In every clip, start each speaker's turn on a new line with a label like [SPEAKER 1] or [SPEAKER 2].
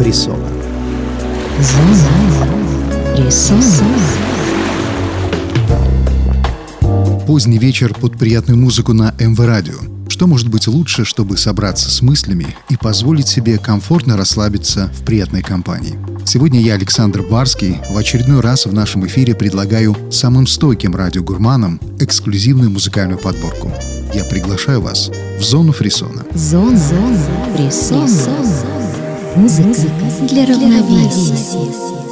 [SPEAKER 1] фрисона. Поздний вечер под приятную музыку на МВ Радио. Что может быть лучше, чтобы собраться с мыслями и позволить себе комфортно расслабиться в приятной компании? Сегодня я, Александр Барский, в очередной раз в нашем эфире предлагаю самым стойким радиогурманам эксклюзивную музыкальную подборку. Я приглашаю вас в зону фрисона.
[SPEAKER 2] Зона фрисона. Музыка для равновесия.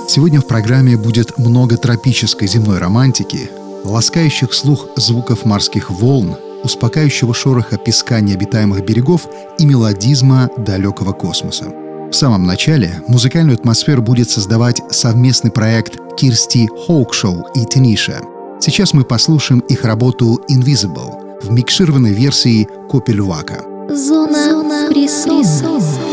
[SPEAKER 1] Сегодня в программе будет много тропической земной романтики, ласкающих слух звуков морских волн, успокаивающего шороха песка необитаемых берегов и мелодизма далекого космоса. В самом начале музыкальную атмосферу будет создавать совместный проект Кирсти Хоукшоу и Тениша. Сейчас мы послушаем их работу «Invisible» в микшированной версии Копельвака.
[SPEAKER 2] Зона, Зона фрисона.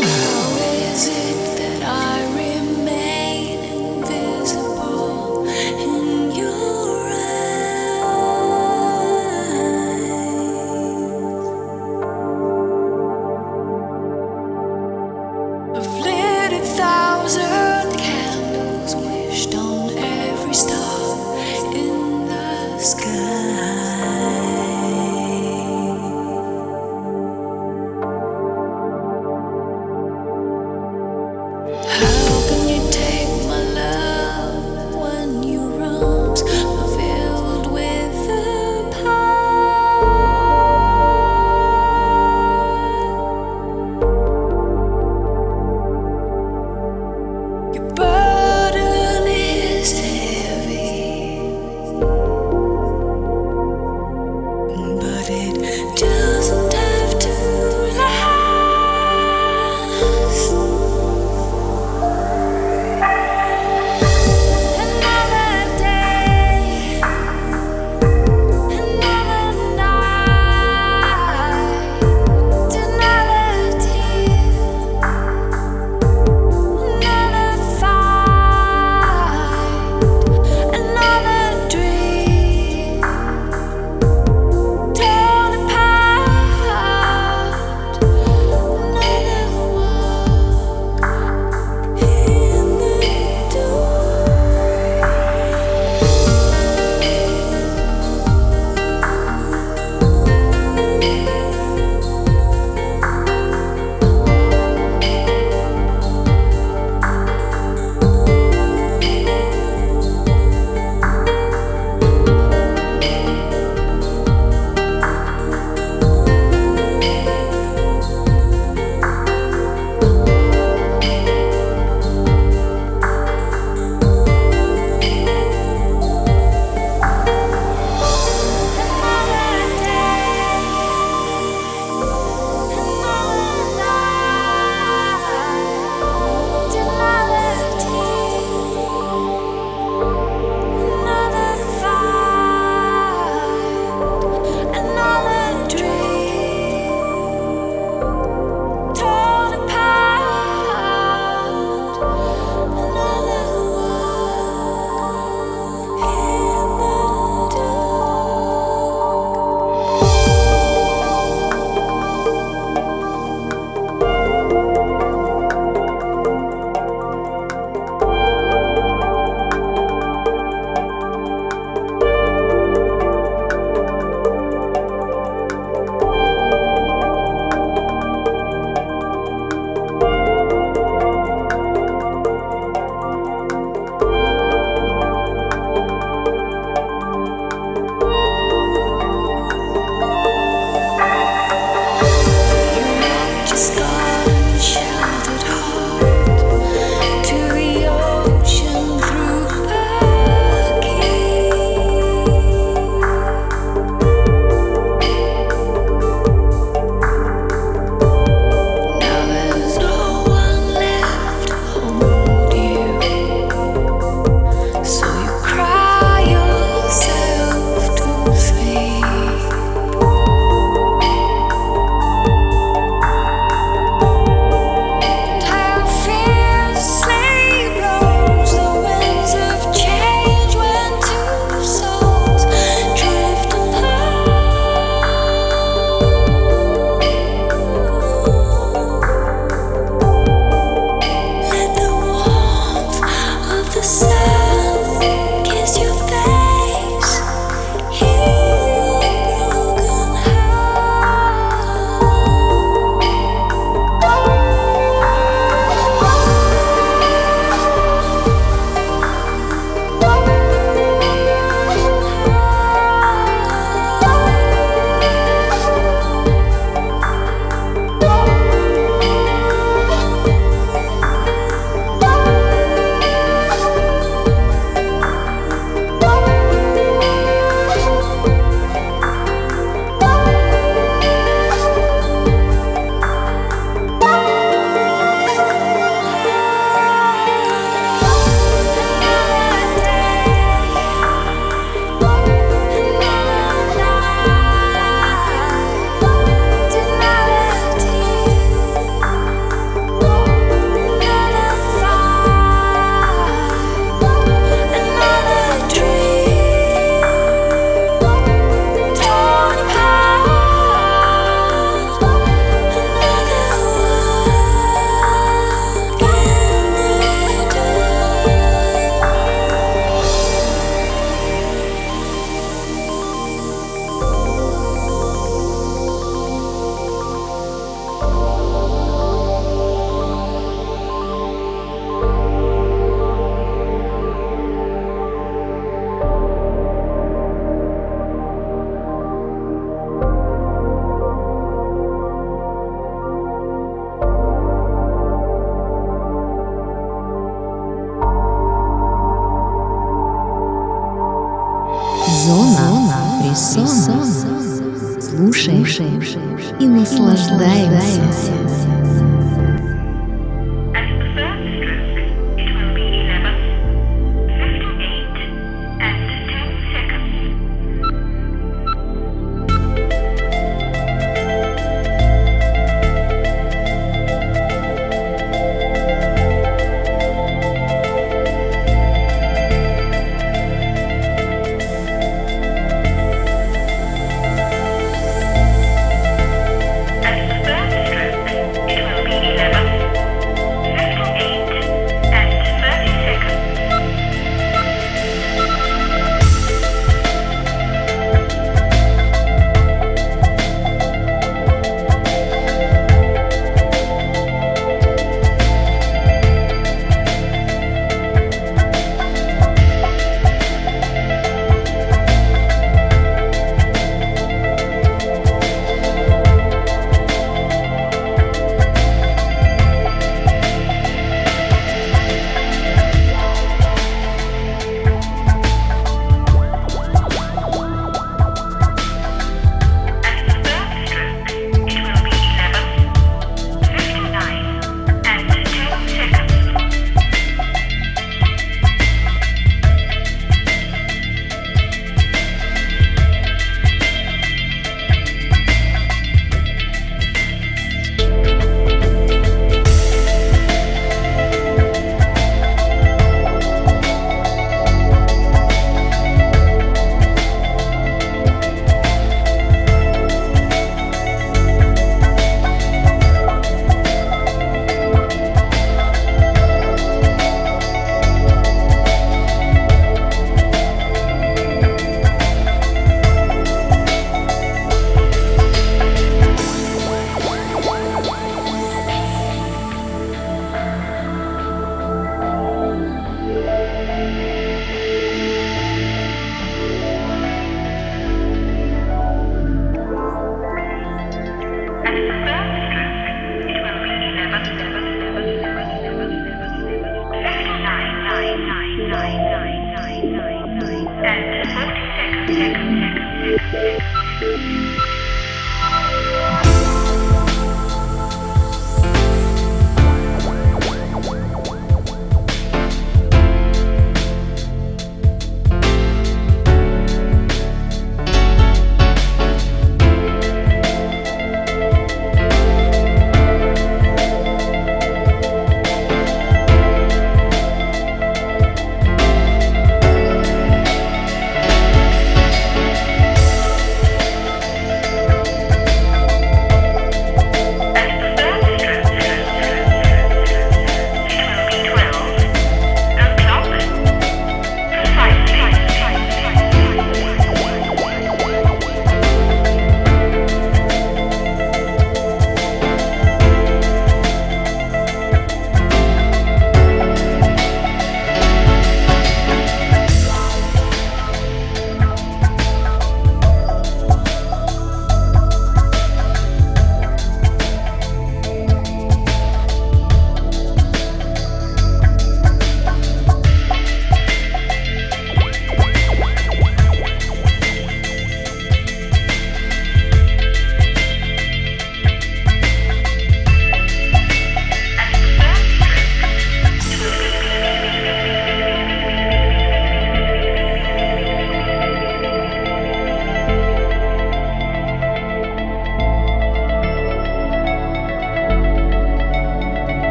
[SPEAKER 3] И наслаждаемся.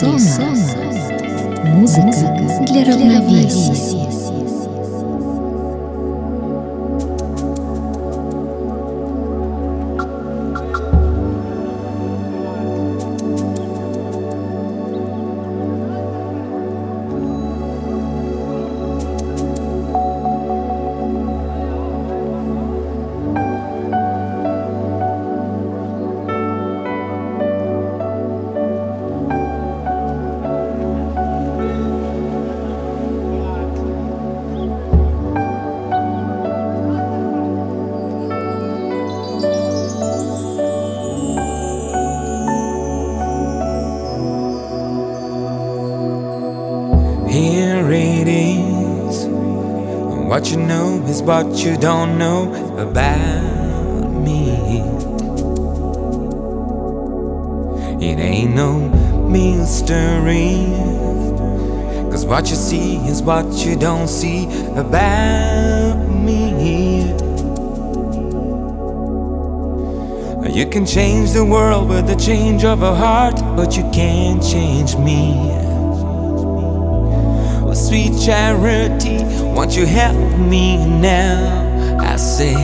[SPEAKER 3] Фрисона. but
[SPEAKER 4] what you don't know about me. It ain't no mystery. Cause what you see is what you don't see about me. You can change the world with the change of a heart, but you can't change me. Oh, sweet charity, won't you help me now? I say,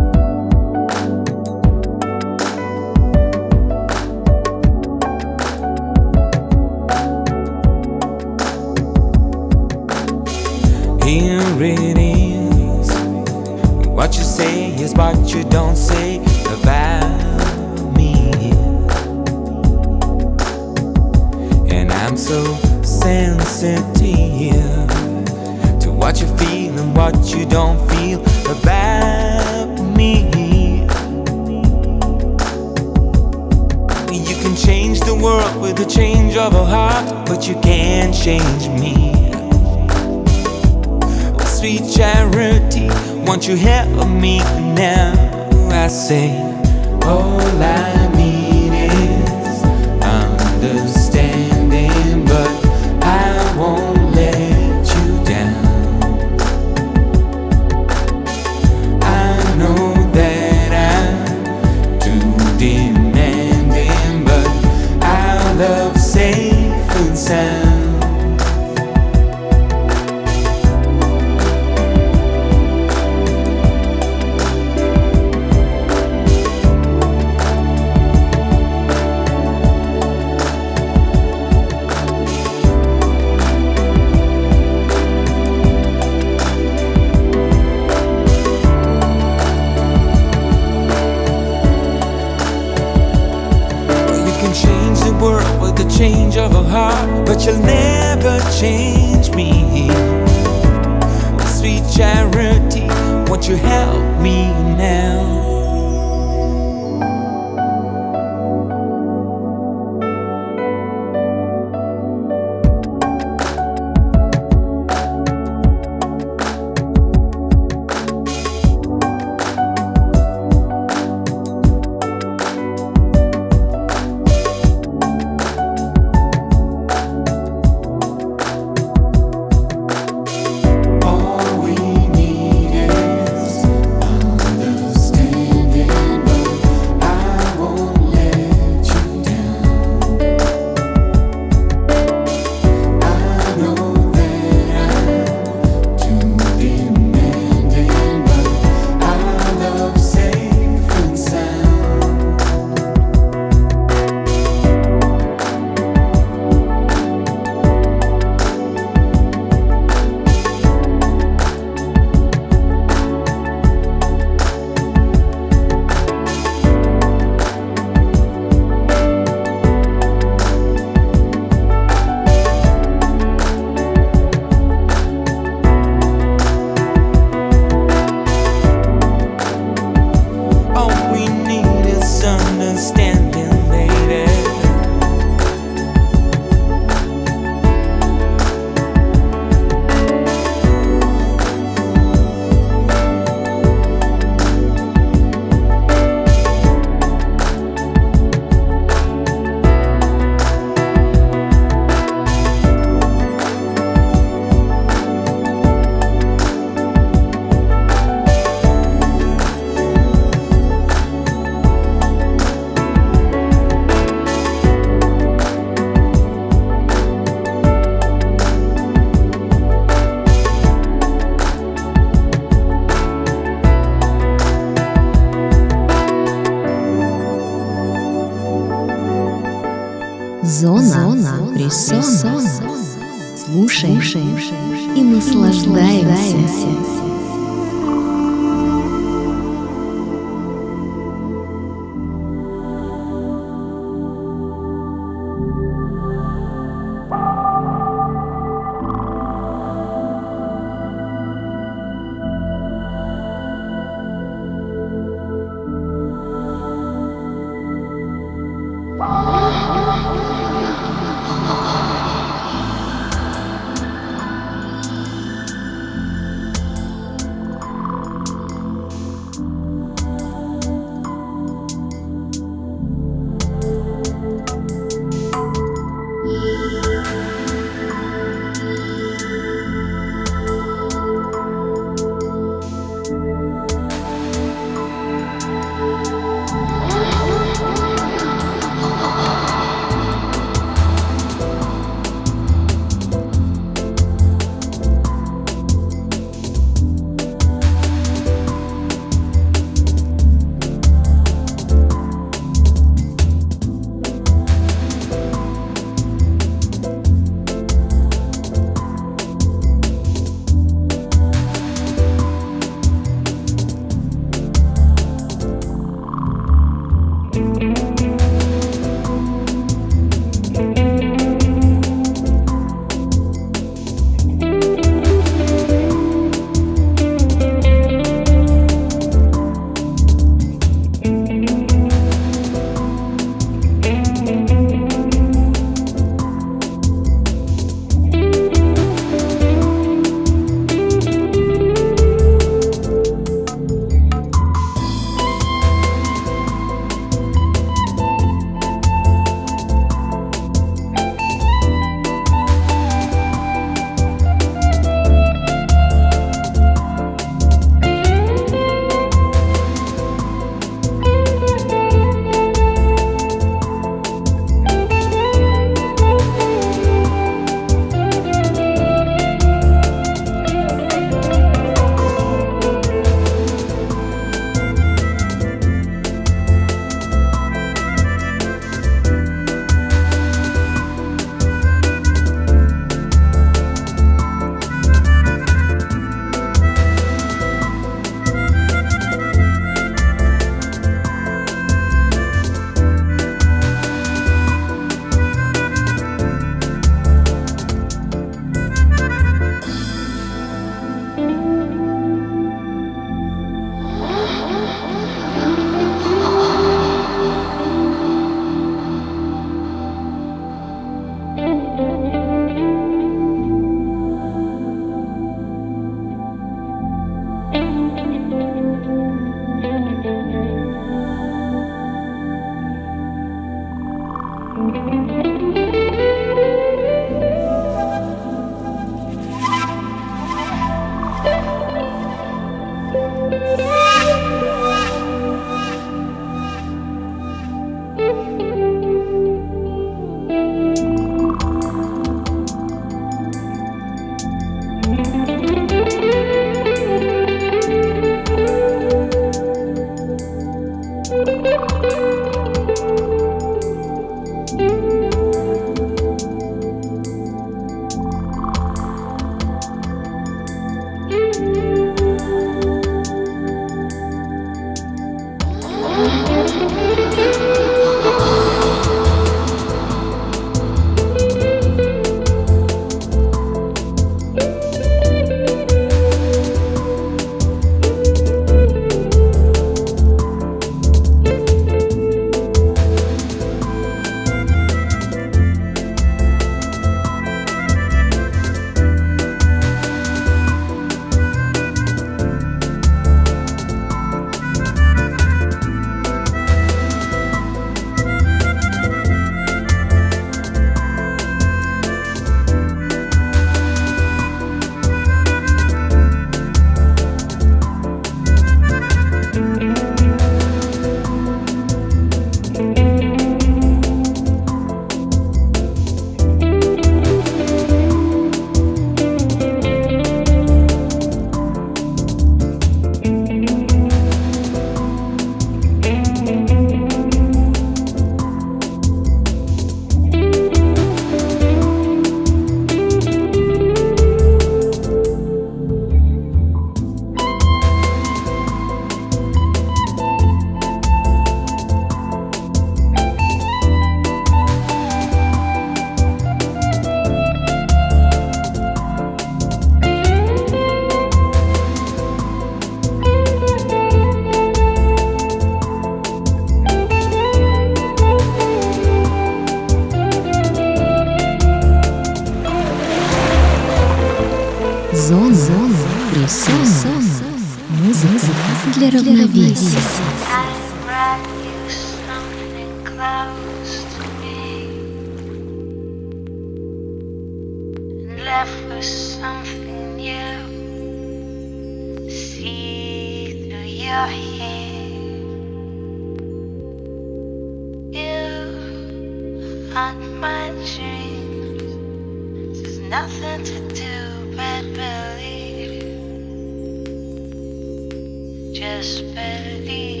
[SPEAKER 4] despedí.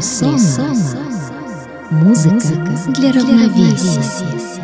[SPEAKER 2] Зона фрисона. Музыка для равновесия.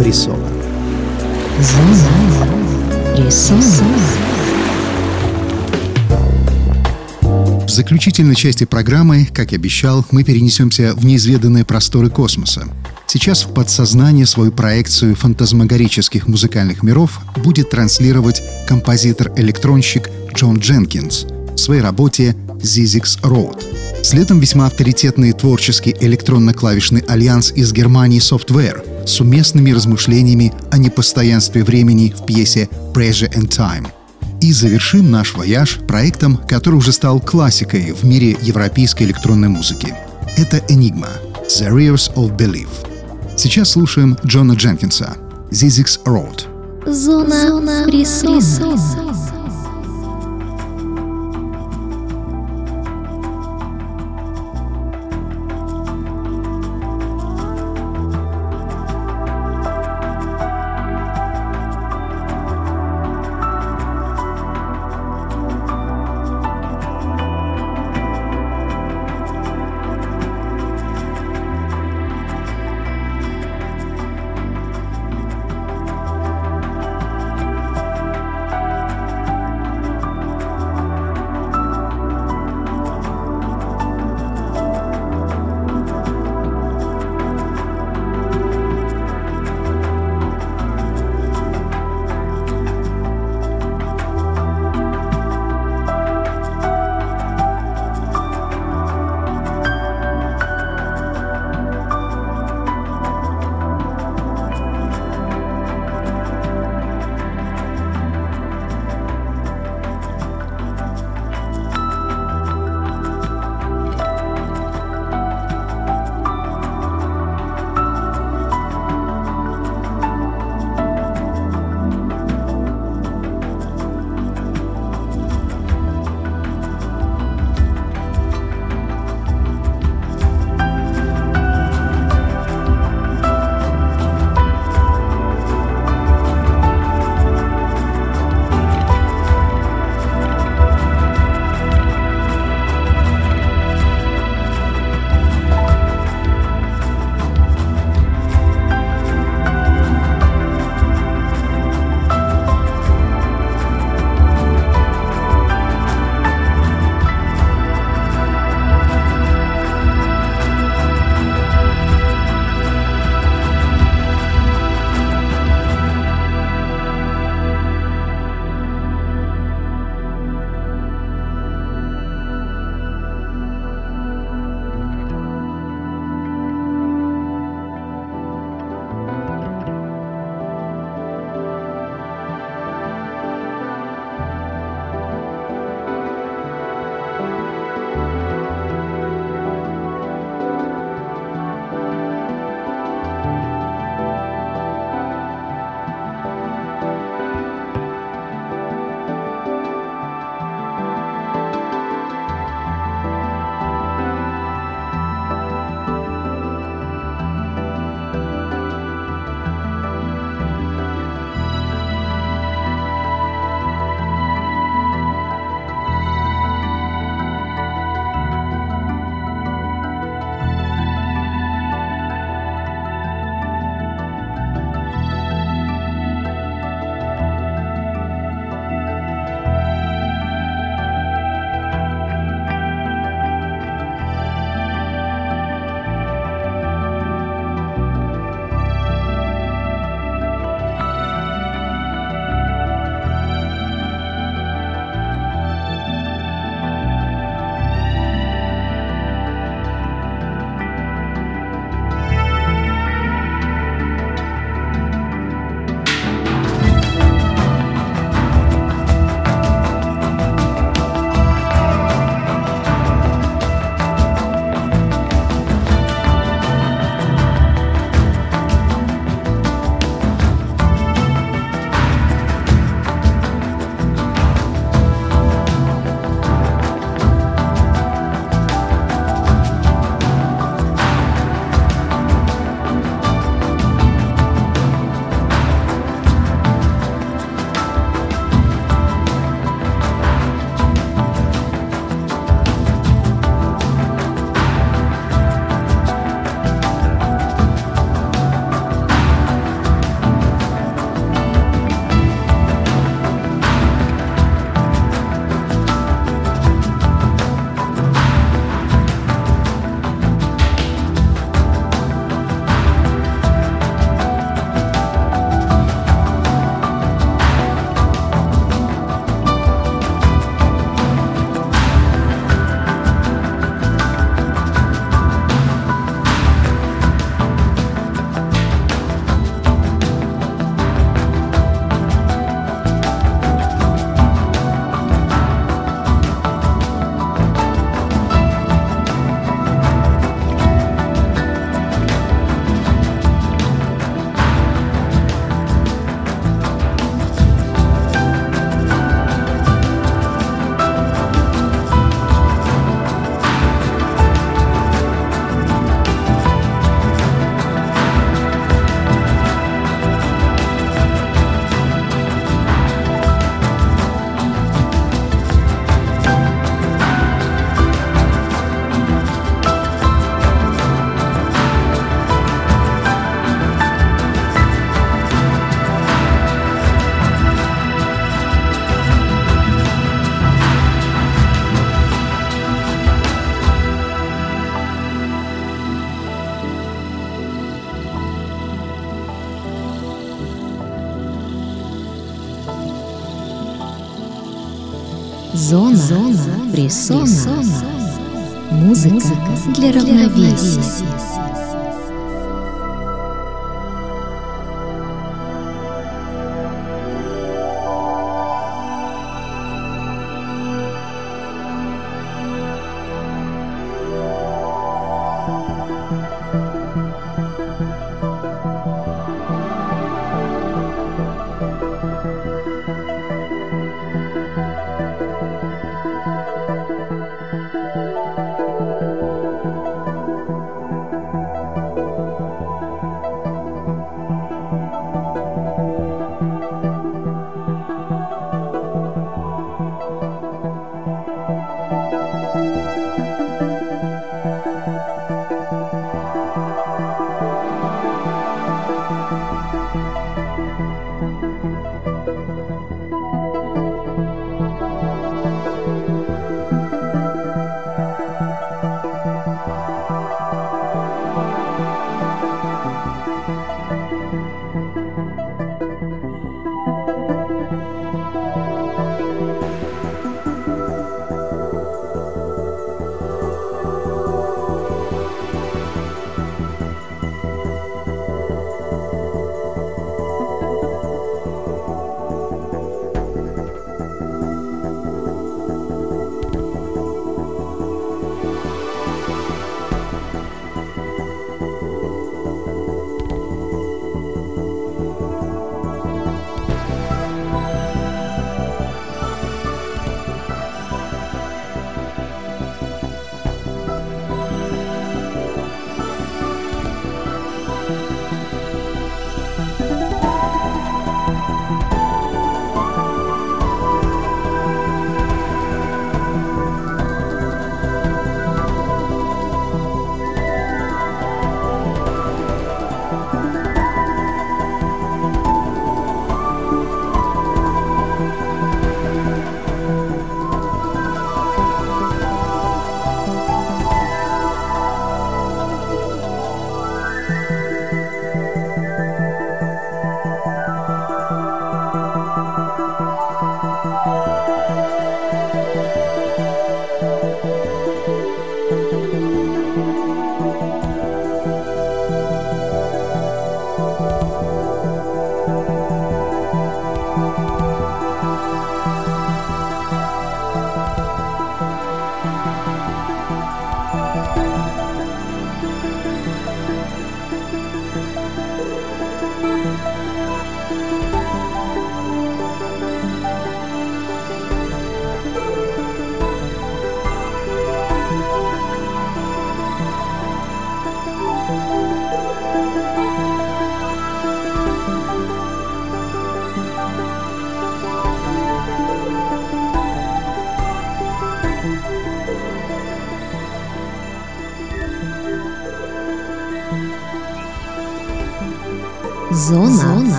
[SPEAKER 2] Фрисон.
[SPEAKER 1] В заключительной части программы, как и обещал, мы перенесемся в неизведанные просторы космоса. Сейчас в подсознание свою проекцию фантазмагорических музыкальных миров будет транслировать композитор-электронщик Джон Дженкинс в своей работе «Zzyzx Road». Следом весьма авторитетный творческий электронно-клавишный альянс из Германии Software с уместными размышлениями о непостоянстве времени в пьесе «Pressure and Time». И завершим наш вояж проектом, который уже стал классикой в мире европейской электронной музыки. Это «Enigma» — «The Rivers of Belief». Сейчас слушаем Джона Дженкинса «Zzyzx Road».
[SPEAKER 2] Зона фрисона.
[SPEAKER 5] Thank
[SPEAKER 2] Зона фрисона. Музыка для равновесия.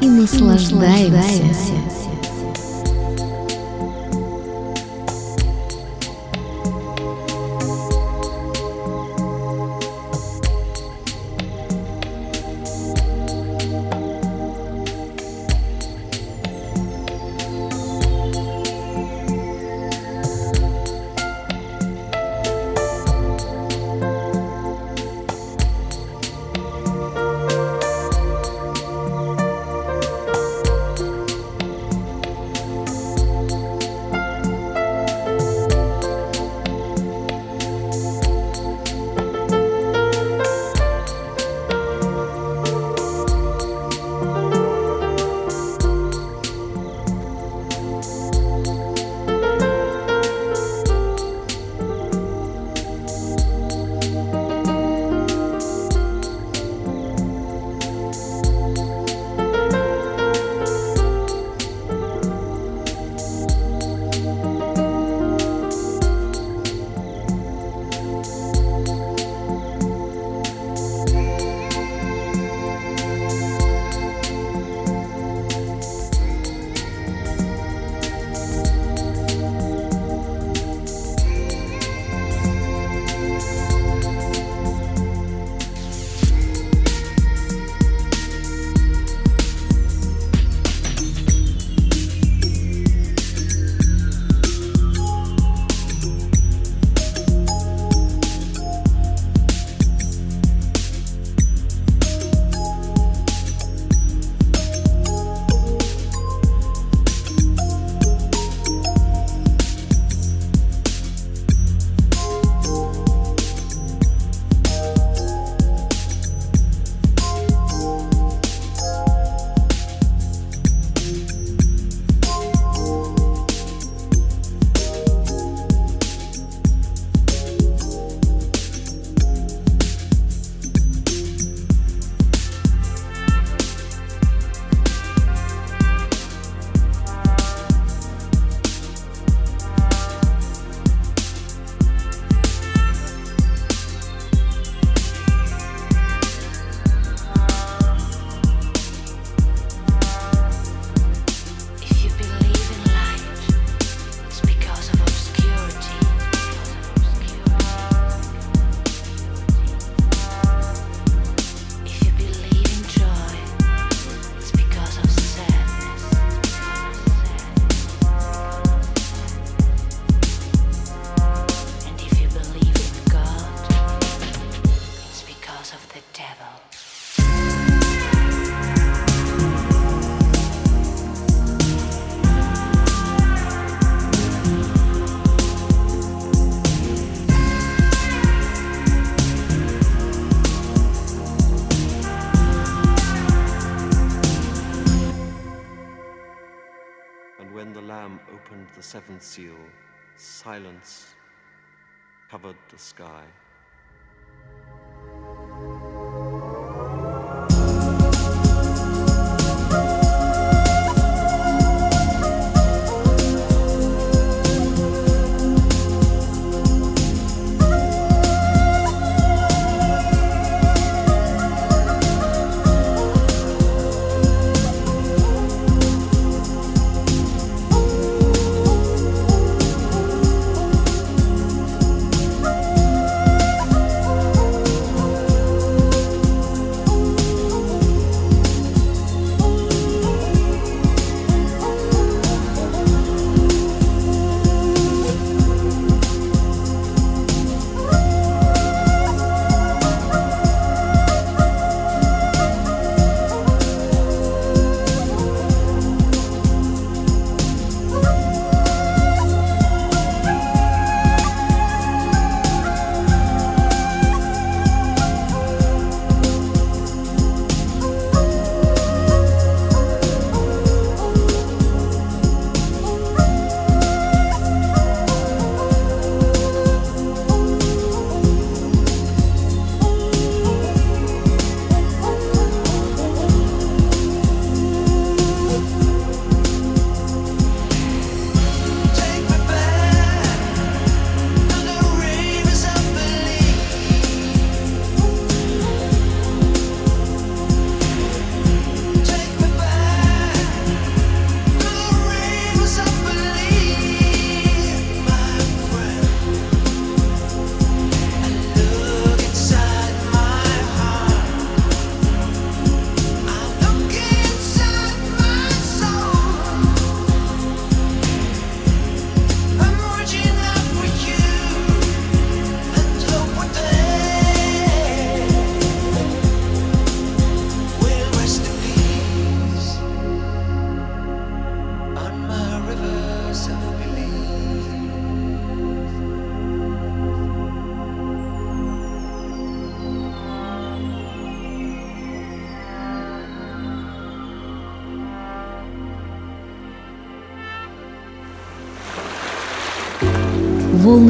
[SPEAKER 2] И наслаждаемся.
[SPEAKER 4] Silence covered the sky.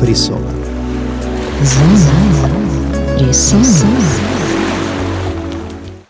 [SPEAKER 1] фрисона.
[SPEAKER 2] Зона Фрисона.